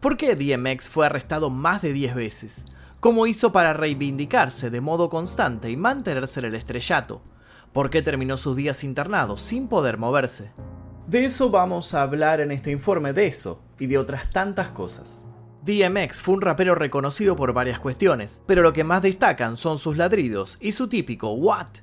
¿Por qué DMX fue arrestado más de 10 veces? ¿Cómo hizo para reivindicarse de modo constante y mantenerse en el estrellato? ¿Por qué terminó sus días internados sin poder moverse? De eso vamos a hablar en este informe, de eso y de otras tantas cosas. DMX fue un rapero reconocido por varias cuestiones, pero lo que más destacan son sus ladridos y su típico What.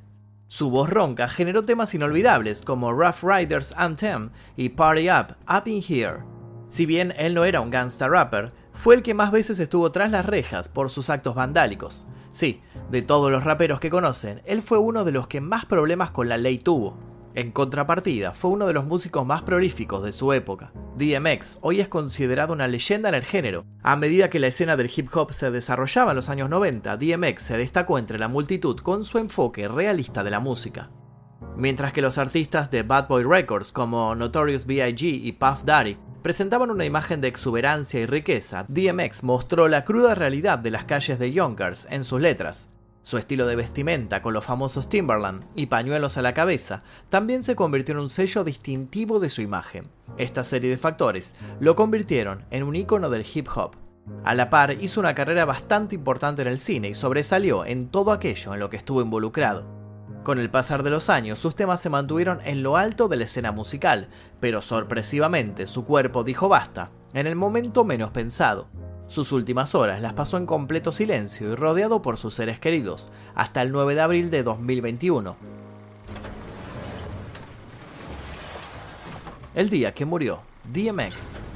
Su voz ronca generó temas inolvidables como Rough Riders Anthem y Party Up, Up in Here. Si bien él no era un gangsta rapper, fue el que más veces estuvo tras las rejas por sus actos vandálicos. Sí, de todos los raperos que conocen, él fue uno de los que más problemas con la ley tuvo. En contrapartida, fue uno de los músicos más prolíficos de su época. DMX hoy es considerado una leyenda en el género. A medida que la escena del hip hop se desarrollaba en los años 90, DMX se destacó entre la multitud con su enfoque realista de la música. Mientras que los artistas de Bad Boy Records como Notorious B.I.G. y Puff Daddy presentaban una imagen de exuberancia y riqueza, DMX mostró la cruda realidad de las calles de Yonkers en sus letras. Su estilo de vestimenta, con los famosos Timberland y pañuelos a la cabeza, también se convirtió en un sello distintivo de su imagen. Esta serie de factores lo convirtieron en un ícono del hip hop. A la par, hizo una carrera bastante importante en el cine y sobresalió en todo aquello en lo que estuvo involucrado. Con el pasar de los años, sus temas se mantuvieron en lo alto de la escena musical, pero sorpresivamente su cuerpo dijo basta, en el momento menos pensado. Sus últimas horas las pasó en completo silencio y rodeado por sus seres queridos, hasta el 9 de abril de 2021. El día que murió DMX.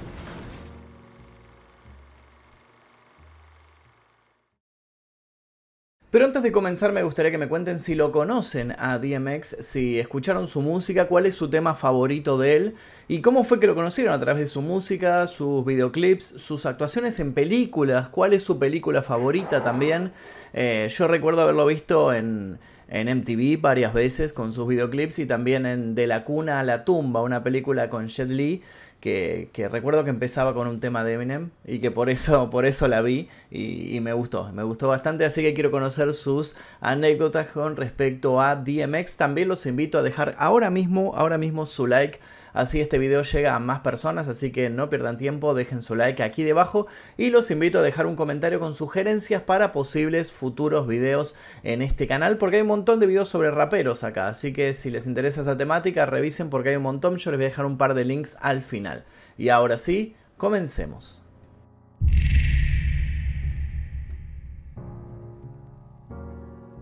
Pero antes de comenzar me gustaría que me cuenten si lo conocen a DMX, si escucharon su música, cuál es su tema favorito de él y cómo fue que lo conocieron a través de su música, sus videoclips, sus actuaciones en películas, cuál es su película favorita también. Eh, yo recuerdo haberlo visto en, en MTV varias veces con sus videoclips y también en De la cuna a la tumba, una película con Jet Li que, recuerdo que empezaba con un tema de Eminem y que por eso, por eso la vi y, me gustó, me gustó bastante, así que quiero conocer sus anécdotas con respecto a DMX. También los invito a dejar ahora mismo, ahora mismo su like Así este video llega a más personas, así que no pierdan tiempo, dejen su like aquí debajo y los invito a dejar un comentario con sugerencias para posibles futuros videos en este canal, porque hay un montón de videos sobre raperos acá, así que si les interesa esta temática, revisen porque hay un montón, yo les voy a dejar un par de links al final. Y ahora sí, comencemos.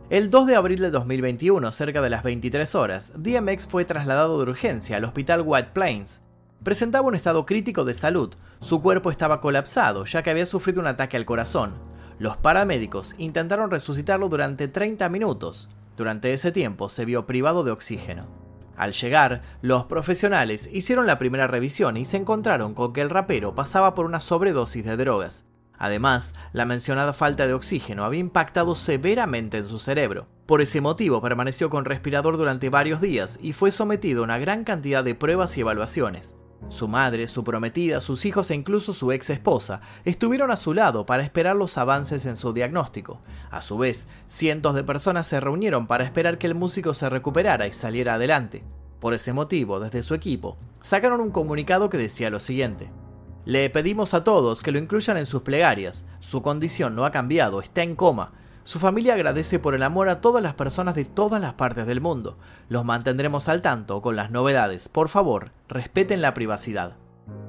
El 2 de abril de 2021, cerca de las 23 horas, DMX fue trasladado de urgencia al hospital White Plains. Presentaba un estado crítico de salud, su cuerpo estaba colapsado ya que había sufrido un ataque al corazón. Los paramédicos intentaron resucitarlo durante 30 minutos. Durante ese tiempo se vio privado de oxígeno. Al llegar, los profesionales hicieron la primera revisión y se encontraron con que el rapero pasaba por una sobredosis de drogas. Además, la mencionada falta de oxígeno había impactado severamente en su cerebro. Por ese motivo permaneció con respirador durante varios días y fue sometido a una gran cantidad de pruebas y evaluaciones. Su madre, su prometida, sus hijos e incluso su ex esposa estuvieron a su lado para esperar los avances en su diagnóstico. A su vez, cientos de personas se reunieron para esperar que el músico se recuperara y saliera adelante. Por ese motivo, desde su equipo, sacaron un comunicado que decía lo siguiente. Le pedimos a todos que lo incluyan en sus plegarias. Su condición no ha cambiado, está en coma. Su familia agradece por el amor a todas las personas de todas las partes del mundo. Los mantendremos al tanto con las novedades. Por favor, respeten la privacidad.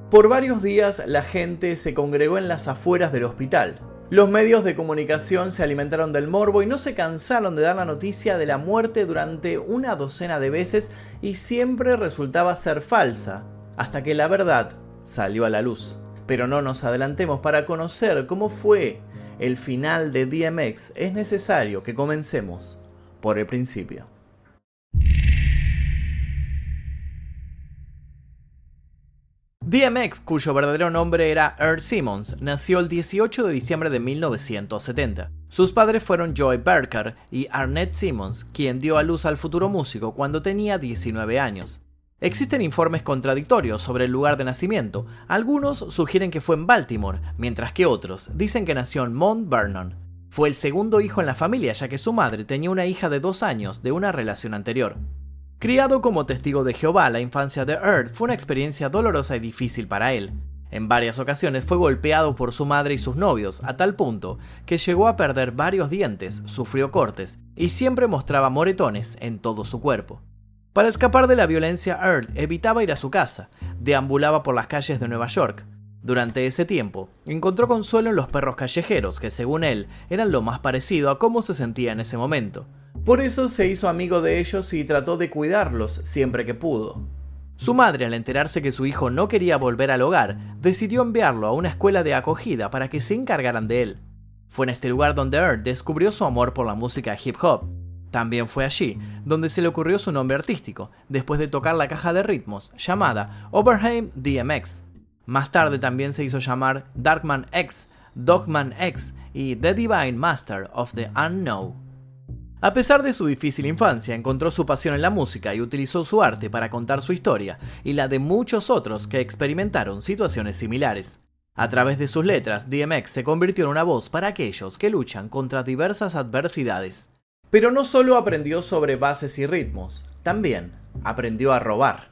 Por varios días la gente se congregó en las afueras del hospital. Los medios de comunicación se alimentaron del morbo y no se cansaron de dar la noticia de la muerte durante una docena de veces y siempre resultaba ser falsa, hasta que la verdad salió a la luz. Pero no nos adelantemos para conocer cómo fue el final de DMX. Es necesario que comencemos por el principio. DMX, cuyo verdadero nombre era Earl Simmons, nació el 18 de diciembre de 1970. Sus padres fueron Joy Berker y Arnett Simmons, quien dio a luz al futuro músico cuando tenía 19 años. Existen informes contradictorios sobre el lugar de nacimiento. Algunos sugieren que fue en Baltimore, mientras que otros dicen que nació en Mount Vernon. Fue el segundo hijo en la familia, ya que su madre tenía una hija de dos años de una relación anterior. Criado como testigo de Jehová, la infancia de Earth fue una experiencia dolorosa y difícil para él. En varias ocasiones fue golpeado por su madre y sus novios, a tal punto que llegó a perder varios dientes, sufrió cortes y siempre mostraba moretones en todo su cuerpo. Para escapar de la violencia, Earth evitaba ir a su casa, deambulaba por las calles de Nueva York. Durante ese tiempo, encontró consuelo en los perros callejeros, que según él eran lo más parecido a cómo se sentía en ese momento. Por eso se hizo amigo de ellos y trató de cuidarlos siempre que pudo. Su madre, al enterarse que su hijo no quería volver al hogar, decidió enviarlo a una escuela de acogida para que se encargaran de él. Fue en este lugar donde Earth descubrió su amor por la música hip hop, también fue allí donde se le ocurrió su nombre artístico, después de tocar la caja de ritmos, llamada Oberheim DMX. Más tarde también se hizo llamar Darkman X, Dogman X y The Divine Master of the Unknown. A pesar de su difícil infancia, encontró su pasión en la música y utilizó su arte para contar su historia y la de muchos otros que experimentaron situaciones similares. A través de sus letras, DMX se convirtió en una voz para aquellos que luchan contra diversas adversidades. Pero no solo aprendió sobre bases y ritmos, también aprendió a robar.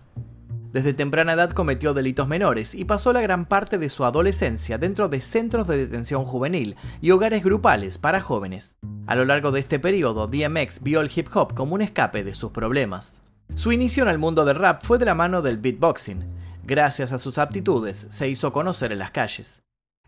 Desde temprana edad cometió delitos menores y pasó la gran parte de su adolescencia dentro de centros de detención juvenil y hogares grupales para jóvenes. A lo largo de este periodo, DMX vio el hip hop como un escape de sus problemas. Su inicio en el mundo del rap fue de la mano del beatboxing. Gracias a sus aptitudes, se hizo conocer en las calles.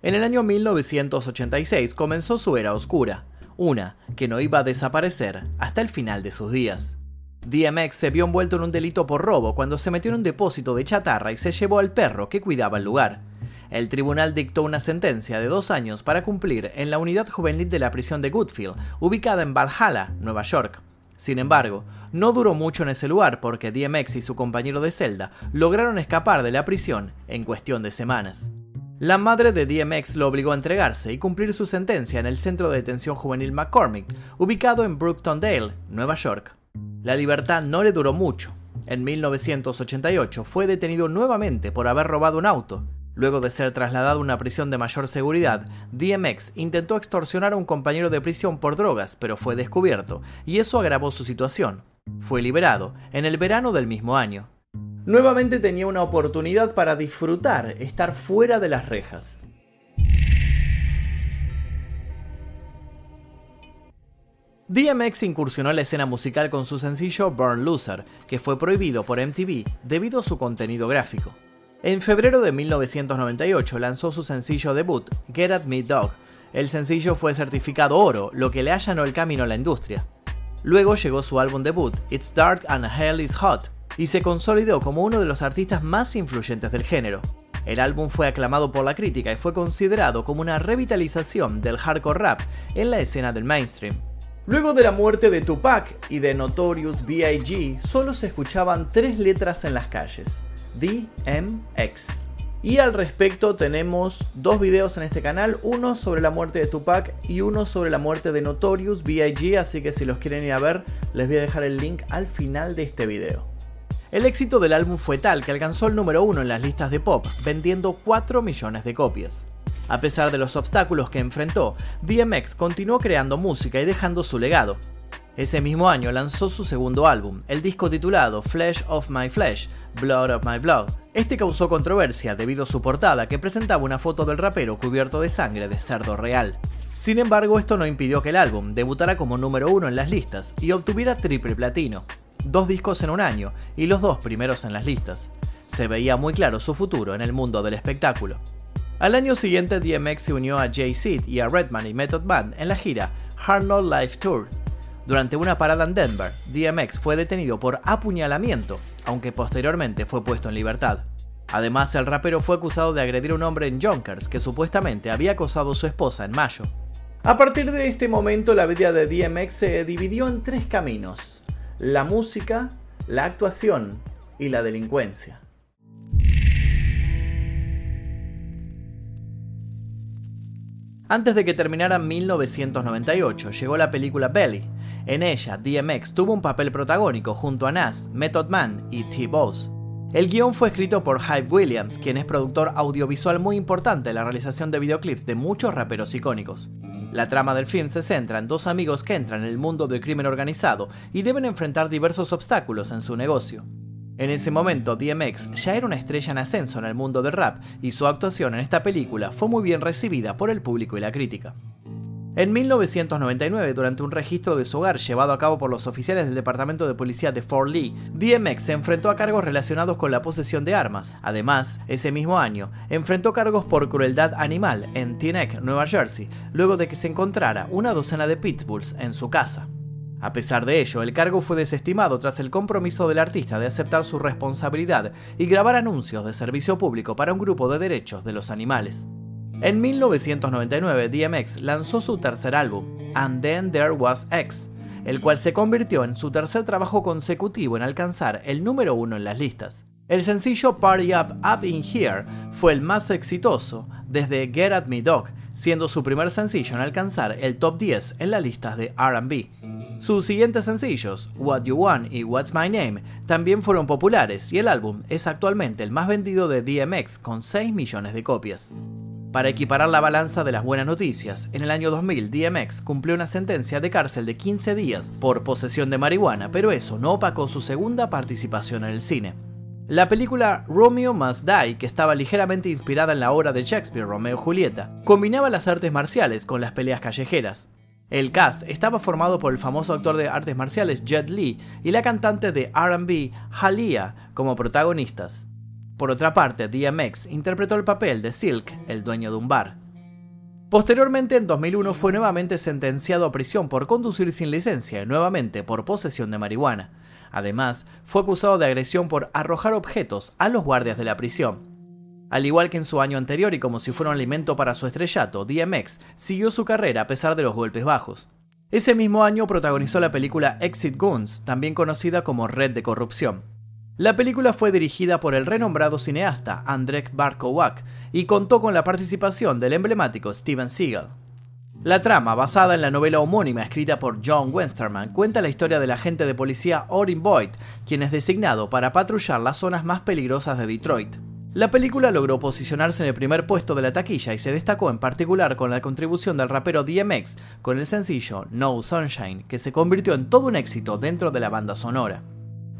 En el año 1986 comenzó su era oscura una que no iba a desaparecer hasta el final de sus días. DMX se vio envuelto en un delito por robo cuando se metió en un depósito de chatarra y se llevó al perro que cuidaba el lugar. El tribunal dictó una sentencia de dos años para cumplir en la unidad juvenil de la prisión de Goodfield, ubicada en Valhalla, Nueva York. Sin embargo, no duró mucho en ese lugar porque DMX y su compañero de celda lograron escapar de la prisión en cuestión de semanas. La madre de DMX lo obligó a entregarse y cumplir su sentencia en el centro de detención juvenil McCormick, ubicado en Dale, Nueva York. La libertad no le duró mucho. En 1988 fue detenido nuevamente por haber robado un auto. Luego de ser trasladado a una prisión de mayor seguridad, DMX intentó extorsionar a un compañero de prisión por drogas, pero fue descubierto, y eso agravó su situación. Fue liberado en el verano del mismo año. Nuevamente tenía una oportunidad para disfrutar, estar fuera de las rejas. DMX incursionó en la escena musical con su sencillo Burn Loser, que fue prohibido por MTV debido a su contenido gráfico. En febrero de 1998 lanzó su sencillo debut, Get At Me Dog. El sencillo fue certificado oro, lo que le allanó el camino a la industria. Luego llegó su álbum debut, It's Dark and Hell Is Hot, y se consolidó como uno de los artistas más influyentes del género. El álbum fue aclamado por la crítica y fue considerado como una revitalización del hardcore rap en la escena del mainstream. Luego de la muerte de Tupac y de Notorious B.I.G., solo se escuchaban tres letras en las calles: DMX. Y al respecto tenemos dos videos en este canal, uno sobre la muerte de Tupac y uno sobre la muerte de Notorious B.I.G., así que si los quieren ir a ver, les voy a dejar el link al final de este video. El éxito del álbum fue tal que alcanzó el número uno en las listas de pop, vendiendo 4 millones de copias. A pesar de los obstáculos que enfrentó, DMX continuó creando música y dejando su legado. Ese mismo año lanzó su segundo álbum, el disco titulado Flesh of My Flesh, Blood of My Blood. Este causó controversia debido a su portada que presentaba una foto del rapero cubierto de sangre de cerdo real. Sin embargo, esto no impidió que el álbum debutara como número uno en las listas y obtuviera triple platino dos discos en un año y los dos primeros en las listas. Se veía muy claro su futuro en el mundo del espectáculo. Al año siguiente, DMX se unió a Jay-Z y a Redman y Method Man en la gira Hard Not Life Tour. Durante una parada en Denver, DMX fue detenido por apuñalamiento, aunque posteriormente fue puesto en libertad. Además, el rapero fue acusado de agredir a un hombre en Yonkers que supuestamente había acosado a su esposa en mayo. A partir de este momento, la vida de DMX se dividió en tres caminos la música, la actuación y la delincuencia. Antes de que terminara 1998, llegó la película Belly. En ella, DMX tuvo un papel protagónico junto a Nas, Method Man y T-Boss. El guion fue escrito por Hype Williams, quien es productor audiovisual muy importante en la realización de videoclips de muchos raperos icónicos. La trama del film se centra en dos amigos que entran en el mundo del crimen organizado y deben enfrentar diversos obstáculos en su negocio. En ese momento, DMX ya era una estrella en ascenso en el mundo del rap y su actuación en esta película fue muy bien recibida por el público y la crítica. En 1999, durante un registro de su hogar llevado a cabo por los oficiales del Departamento de Policía de Fort Lee, DMX se enfrentó a cargos relacionados con la posesión de armas. Además, ese mismo año, enfrentó cargos por crueldad animal en Teaneck, Nueva Jersey, luego de que se encontrara una docena de pitbulls en su casa. A pesar de ello, el cargo fue desestimado tras el compromiso del artista de aceptar su responsabilidad y grabar anuncios de servicio público para un grupo de derechos de los animales. En 1999, DMX lanzó su tercer álbum, And Then There Was X, el cual se convirtió en su tercer trabajo consecutivo en alcanzar el número uno en las listas. El sencillo Party Up Up In Here fue el más exitoso desde Get At Me Dog, siendo su primer sencillo en alcanzar el top 10 en las listas de RB. Sus siguientes sencillos, What You Want y What's My Name, también fueron populares y el álbum es actualmente el más vendido de DMX con 6 millones de copias. Para equiparar la balanza de las buenas noticias, en el año 2000 DMX cumplió una sentencia de cárcel de 15 días por posesión de marihuana, pero eso no opacó su segunda participación en el cine. La película Romeo Must Die, que estaba ligeramente inspirada en la obra de Shakespeare Romeo y Julieta, combinaba las artes marciales con las peleas callejeras. El cast estaba formado por el famoso actor de artes marciales Jet Li y la cantante de RB Halia como protagonistas. Por otra parte, DMX interpretó el papel de Silk, el dueño de un bar. Posteriormente, en 2001, fue nuevamente sentenciado a prisión por conducir sin licencia y nuevamente por posesión de marihuana. Además, fue acusado de agresión por arrojar objetos a los guardias de la prisión. Al igual que en su año anterior y como si fuera un alimento para su estrellato, DMX siguió su carrera a pesar de los golpes bajos. Ese mismo año protagonizó la película Exit Goons, también conocida como Red de Corrupción. La película fue dirigida por el renombrado cineasta Andrzej Barkowak y contó con la participación del emblemático Steven Seagal. La trama, basada en la novela homónima escrita por John Westerman, cuenta la historia del agente de policía Orin Boyd, quien es designado para patrullar las zonas más peligrosas de Detroit. La película logró posicionarse en el primer puesto de la taquilla y se destacó en particular con la contribución del rapero DMX con el sencillo No Sunshine, que se convirtió en todo un éxito dentro de la banda sonora.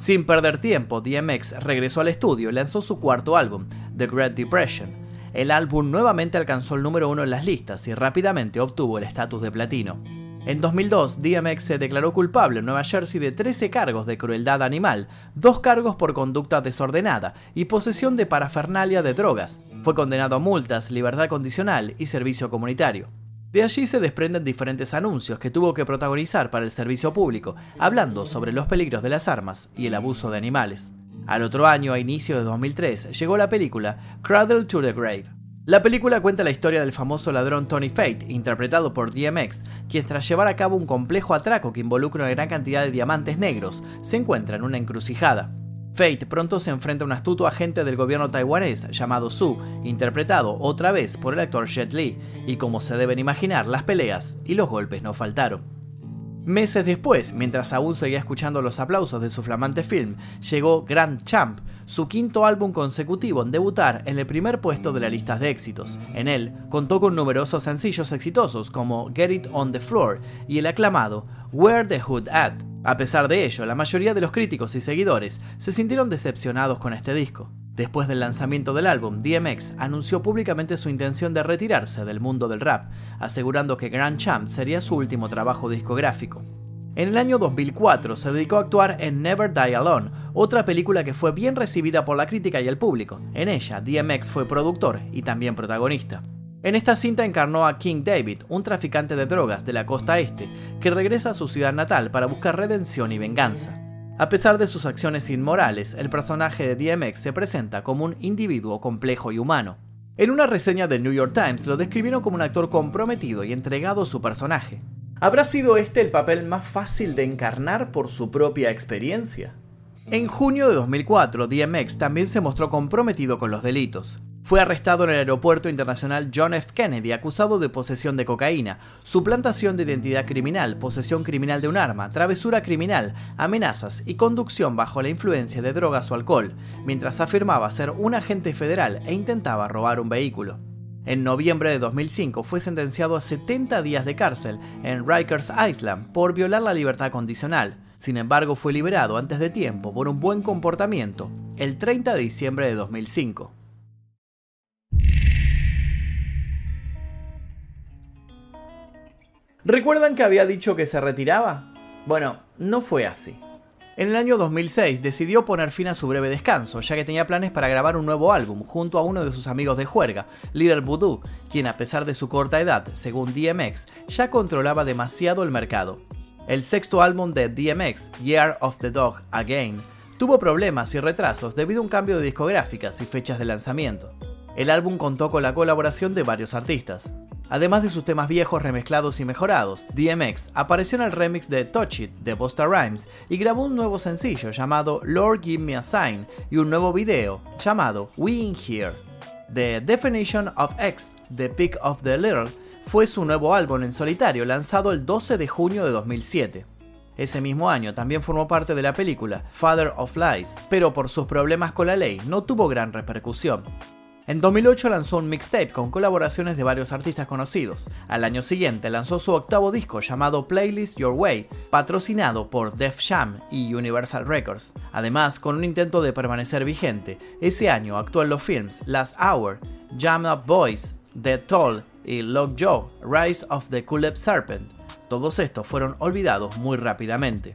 Sin perder tiempo, DMX regresó al estudio y lanzó su cuarto álbum, The Great Depression. El álbum nuevamente alcanzó el número uno en las listas y rápidamente obtuvo el estatus de platino. En 2002, DMX se declaró culpable en Nueva Jersey de 13 cargos de crueldad animal, dos cargos por conducta desordenada y posesión de parafernalia de drogas. Fue condenado a multas, libertad condicional y servicio comunitario. De allí se desprenden diferentes anuncios que tuvo que protagonizar para el servicio público, hablando sobre los peligros de las armas y el abuso de animales. Al otro año, a inicio de 2003, llegó la película Cradle to the Grave. La película cuenta la historia del famoso ladrón Tony Fate, interpretado por DMX, quien tras llevar a cabo un complejo atraco que involucra una gran cantidad de diamantes negros, se encuentra en una encrucijada. Fate pronto se enfrenta a un astuto agente del gobierno taiwanés llamado Su, interpretado otra vez por el actor Jet Li, y como se deben imaginar, las peleas y los golpes no faltaron. Meses después, mientras aún seguía escuchando los aplausos de su flamante film, llegó Grand Champ, su quinto álbum consecutivo en debutar en el primer puesto de las listas de éxitos. En él contó con numerosos sencillos exitosos como Get It On The Floor y el aclamado Where the Hood At. A pesar de ello, la mayoría de los críticos y seguidores se sintieron decepcionados con este disco. Después del lanzamiento del álbum, DMX anunció públicamente su intención de retirarse del mundo del rap, asegurando que Grand Champ sería su último trabajo discográfico. En el año 2004 se dedicó a actuar en Never Die Alone, otra película que fue bien recibida por la crítica y el público. En ella, DMX fue productor y también protagonista. En esta cinta encarnó a King David, un traficante de drogas de la costa este, que regresa a su ciudad natal para buscar redención y venganza. A pesar de sus acciones inmorales, el personaje de DMX se presenta como un individuo complejo y humano. En una reseña del New York Times lo describieron como un actor comprometido y entregado a su personaje. ¿Habrá sido este el papel más fácil de encarnar por su propia experiencia? En junio de 2004, DMX también se mostró comprometido con los delitos. Fue arrestado en el aeropuerto internacional John F. Kennedy acusado de posesión de cocaína, suplantación de identidad criminal, posesión criminal de un arma, travesura criminal, amenazas y conducción bajo la influencia de drogas o alcohol, mientras afirmaba ser un agente federal e intentaba robar un vehículo. En noviembre de 2005 fue sentenciado a 70 días de cárcel en Rikers Island por violar la libertad condicional, Sin embargo, fue liberado antes de tiempo por un buen comportamiento el 30 de diciembre de 2005. ¿Recuerdan que había dicho que se retiraba? Bueno, no fue así. En el año 2006 decidió poner fin a su breve descanso, ya que tenía planes para grabar un nuevo álbum junto a uno de sus amigos de juerga, Little Voodoo, quien a pesar de su corta edad, según DMX, ya controlaba demasiado el mercado. El sexto álbum de DMX, Year of the Dog Again, tuvo problemas y retrasos debido a un cambio de discográficas y fechas de lanzamiento. El álbum contó con la colaboración de varios artistas. Además de sus temas viejos remezclados y mejorados, DMX apareció en el remix de Touch It de Busta Rhymes y grabó un nuevo sencillo llamado Lord Give Me a Sign y un nuevo video llamado We In Here. The Definition of X, The Pick of the Little, fue su nuevo álbum en solitario lanzado el 12 de junio de 2007. Ese mismo año también formó parte de la película Father of Lies, pero por sus problemas con la ley no tuvo gran repercusión. En 2008 lanzó un mixtape con colaboraciones de varios artistas conocidos. Al año siguiente lanzó su octavo disco llamado Playlist Your Way, patrocinado por Def Jam y Universal Records. Además, con un intento de permanecer vigente, ese año actuó en los films Last Hour, Jam Up Boys, The Toll y Lock Joe, Rise of the Culep Serpent. Todos estos fueron olvidados muy rápidamente.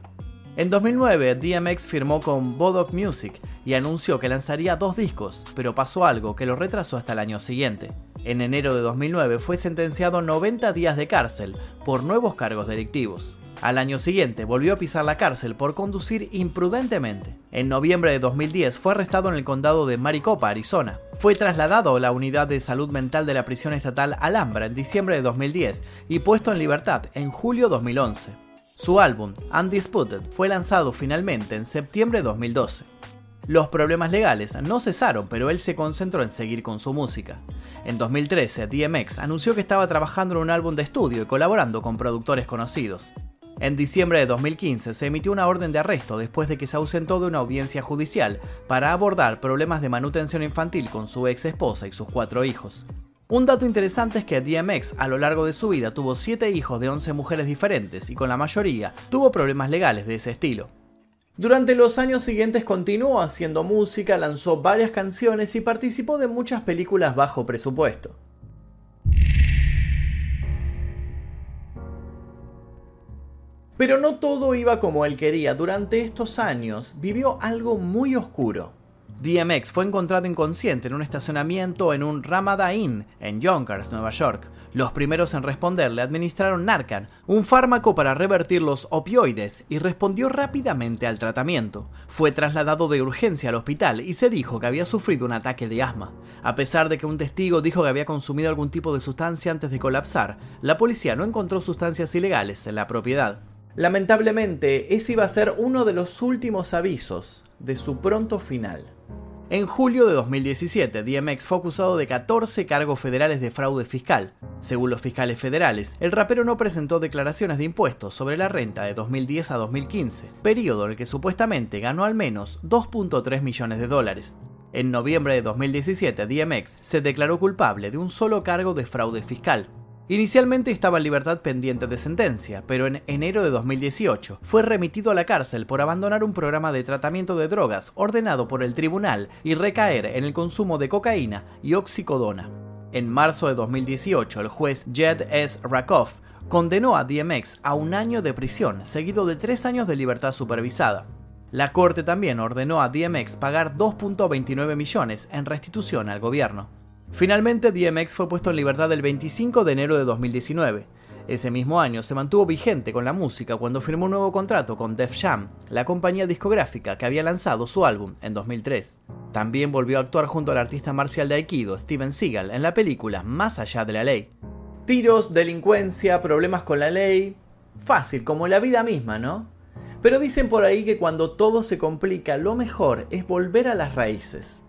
En 2009, DMX firmó con Bodoc Music y anunció que lanzaría dos discos, pero pasó algo que lo retrasó hasta el año siguiente. En enero de 2009 fue sentenciado a 90 días de cárcel por nuevos cargos delictivos. Al año siguiente volvió a pisar la cárcel por conducir imprudentemente. En noviembre de 2010 fue arrestado en el condado de Maricopa, Arizona. Fue trasladado a la unidad de salud mental de la prisión estatal Alhambra en diciembre de 2010 y puesto en libertad en julio de 2011. Su álbum, Undisputed, fue lanzado finalmente en septiembre de 2012. Los problemas legales no cesaron, pero él se concentró en seguir con su música. En 2013, DMX anunció que estaba trabajando en un álbum de estudio y colaborando con productores conocidos. En diciembre de 2015 se emitió una orden de arresto después de que se ausentó de una audiencia judicial para abordar problemas de manutención infantil con su ex esposa y sus cuatro hijos. Un dato interesante es que DMX a lo largo de su vida tuvo 7 hijos de 11 mujeres diferentes y con la mayoría tuvo problemas legales de ese estilo. Durante los años siguientes continuó haciendo música, lanzó varias canciones y participó de muchas películas bajo presupuesto. Pero no todo iba como él quería. Durante estos años vivió algo muy oscuro. DMX fue encontrado inconsciente en un estacionamiento en un Ramada Inn en Yonkers, Nueva York. Los primeros en responder le administraron Narcan, un fármaco para revertir los opioides, y respondió rápidamente al tratamiento. Fue trasladado de urgencia al hospital y se dijo que había sufrido un ataque de asma. A pesar de que un testigo dijo que había consumido algún tipo de sustancia antes de colapsar, la policía no encontró sustancias ilegales en la propiedad. Lamentablemente, ese iba a ser uno de los últimos avisos de su pronto final. En julio de 2017, DMX fue acusado de 14 cargos federales de fraude fiscal. Según los fiscales federales, el rapero no presentó declaraciones de impuestos sobre la renta de 2010 a 2015, periodo en el que supuestamente ganó al menos 2.3 millones de dólares. En noviembre de 2017, DMX se declaró culpable de un solo cargo de fraude fiscal, Inicialmente estaba en libertad pendiente de sentencia, pero en enero de 2018 fue remitido a la cárcel por abandonar un programa de tratamiento de drogas ordenado por el tribunal y recaer en el consumo de cocaína y oxicodona. En marzo de 2018, el juez Jed S. Rakoff condenó a DMX a un año de prisión, seguido de tres años de libertad supervisada. La corte también ordenó a DMX pagar 2.29 millones en restitución al gobierno. Finalmente, DMX fue puesto en libertad el 25 de enero de 2019. Ese mismo año se mantuvo vigente con la música cuando firmó un nuevo contrato con Def Jam, la compañía discográfica que había lanzado su álbum en 2003. También volvió a actuar junto al artista marcial de Aikido, Steven Seagal, en la película Más allá de la ley. Tiros, delincuencia, problemas con la ley. Fácil, como la vida misma, ¿no? Pero dicen por ahí que cuando todo se complica, lo mejor es volver a las raíces.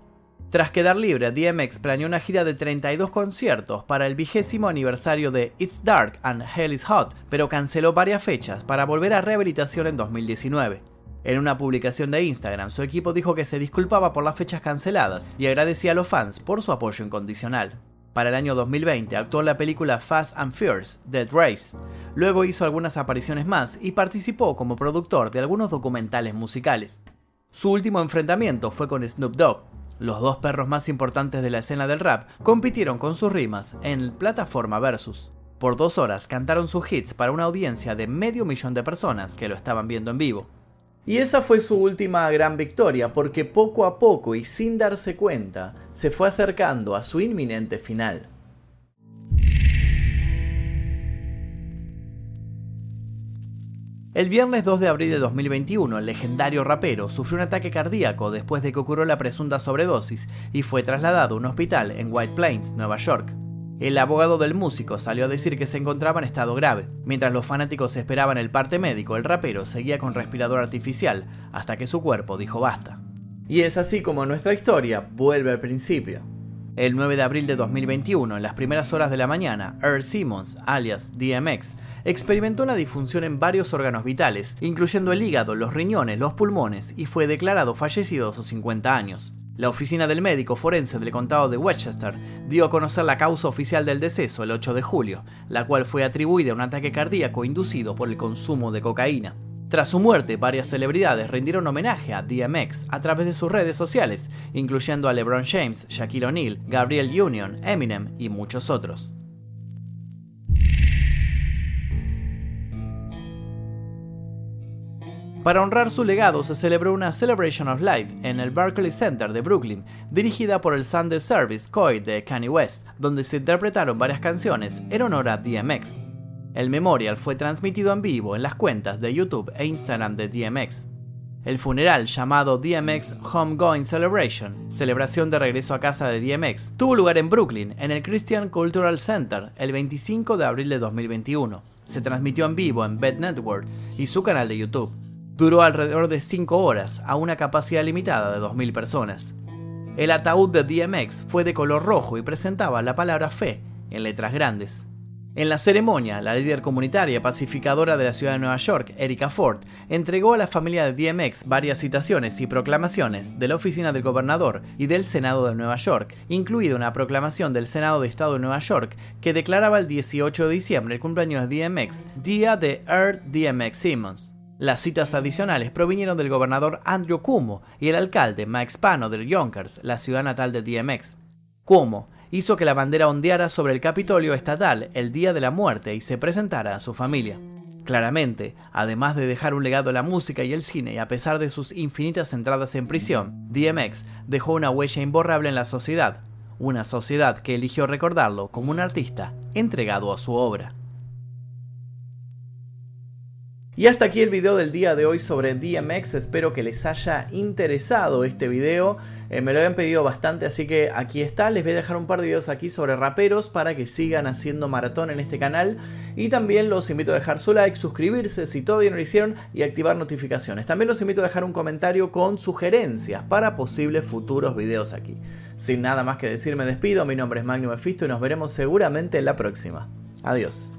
Tras quedar libre, DMX planeó una gira de 32 conciertos para el vigésimo aniversario de It's Dark and Hell is Hot, pero canceló varias fechas para volver a rehabilitación en 2019. En una publicación de Instagram, su equipo dijo que se disculpaba por las fechas canceladas y agradecía a los fans por su apoyo incondicional. Para el año 2020 actuó en la película Fast and Fierce, Dead Race. Luego hizo algunas apariciones más y participó como productor de algunos documentales musicales. Su último enfrentamiento fue con Snoop Dogg. Los dos perros más importantes de la escena del rap compitieron con sus rimas en Plataforma Versus. Por dos horas cantaron sus hits para una audiencia de medio millón de personas que lo estaban viendo en vivo. Y esa fue su última gran victoria, porque poco a poco y sin darse cuenta, se fue acercando a su inminente final. El viernes 2 de abril de 2021, el legendario rapero sufrió un ataque cardíaco después de que ocurrió la presunta sobredosis y fue trasladado a un hospital en White Plains, Nueva York. El abogado del músico salió a decir que se encontraba en estado grave. Mientras los fanáticos esperaban el parte médico, el rapero seguía con respirador artificial hasta que su cuerpo dijo basta. Y es así como nuestra historia vuelve al principio. El 9 de abril de 2021, en las primeras horas de la mañana, Earl Simmons, alias DMX, experimentó una disfunción en varios órganos vitales, incluyendo el hígado, los riñones, los pulmones, y fue declarado fallecido a sus 50 años. La oficina del médico forense del condado de Westchester dio a conocer la causa oficial del deceso el 8 de julio, la cual fue atribuida a un ataque cardíaco inducido por el consumo de cocaína. Tras su muerte, varias celebridades rindieron homenaje a DMX a través de sus redes sociales, incluyendo a LeBron James, Shaquille O'Neal, Gabriel Union, Eminem y muchos otros. Para honrar su legado se celebró una Celebration of Life en el Barclays Center de Brooklyn, dirigida por el Sunday Service Coy de Kanye West, donde se interpretaron varias canciones en honor a DMX. El memorial fue transmitido en vivo en las cuentas de YouTube e Instagram de DMX. El funeral llamado DMX Homegoing Celebration, celebración de regreso a casa de DMX, tuvo lugar en Brooklyn, en el Christian Cultural Center, el 25 de abril de 2021. Se transmitió en vivo en Bed Network y su canal de YouTube duró alrededor de 5 horas a una capacidad limitada de 2.000 personas. El ataúd de DMX fue de color rojo y presentaba la palabra fe en letras grandes. En la ceremonia, la líder comunitaria pacificadora de la ciudad de Nueva York, Erika Ford, entregó a la familia de DMX varias citaciones y proclamaciones de la oficina del gobernador y del Senado de Nueva York, incluida una proclamación del Senado de Estado de Nueva York que declaraba el 18 de diciembre el cumpleaños de DMX, Día de Earl DMX Simmons. Las citas adicionales provinieron del gobernador Andrew Cuomo y el alcalde Mike Spano del Yonkers, la ciudad natal de DMX. Cuomo hizo que la bandera ondeara sobre el Capitolio estatal el día de la muerte y se presentara a su familia. Claramente, además de dejar un legado a la música y el cine y a pesar de sus infinitas entradas en prisión, DMX dejó una huella imborrable en la sociedad, una sociedad que eligió recordarlo como un artista entregado a su obra. Y hasta aquí el video del día de hoy sobre DMX, espero que les haya interesado este video, eh, me lo habían pedido bastante así que aquí está, les voy a dejar un par de videos aquí sobre raperos para que sigan haciendo maratón en este canal y también los invito a dejar su like, suscribirse si todavía no lo hicieron y activar notificaciones. También los invito a dejar un comentario con sugerencias para posibles futuros videos aquí. Sin nada más que decir me despido, mi nombre es Magnum Mephisto y nos veremos seguramente en la próxima. Adiós.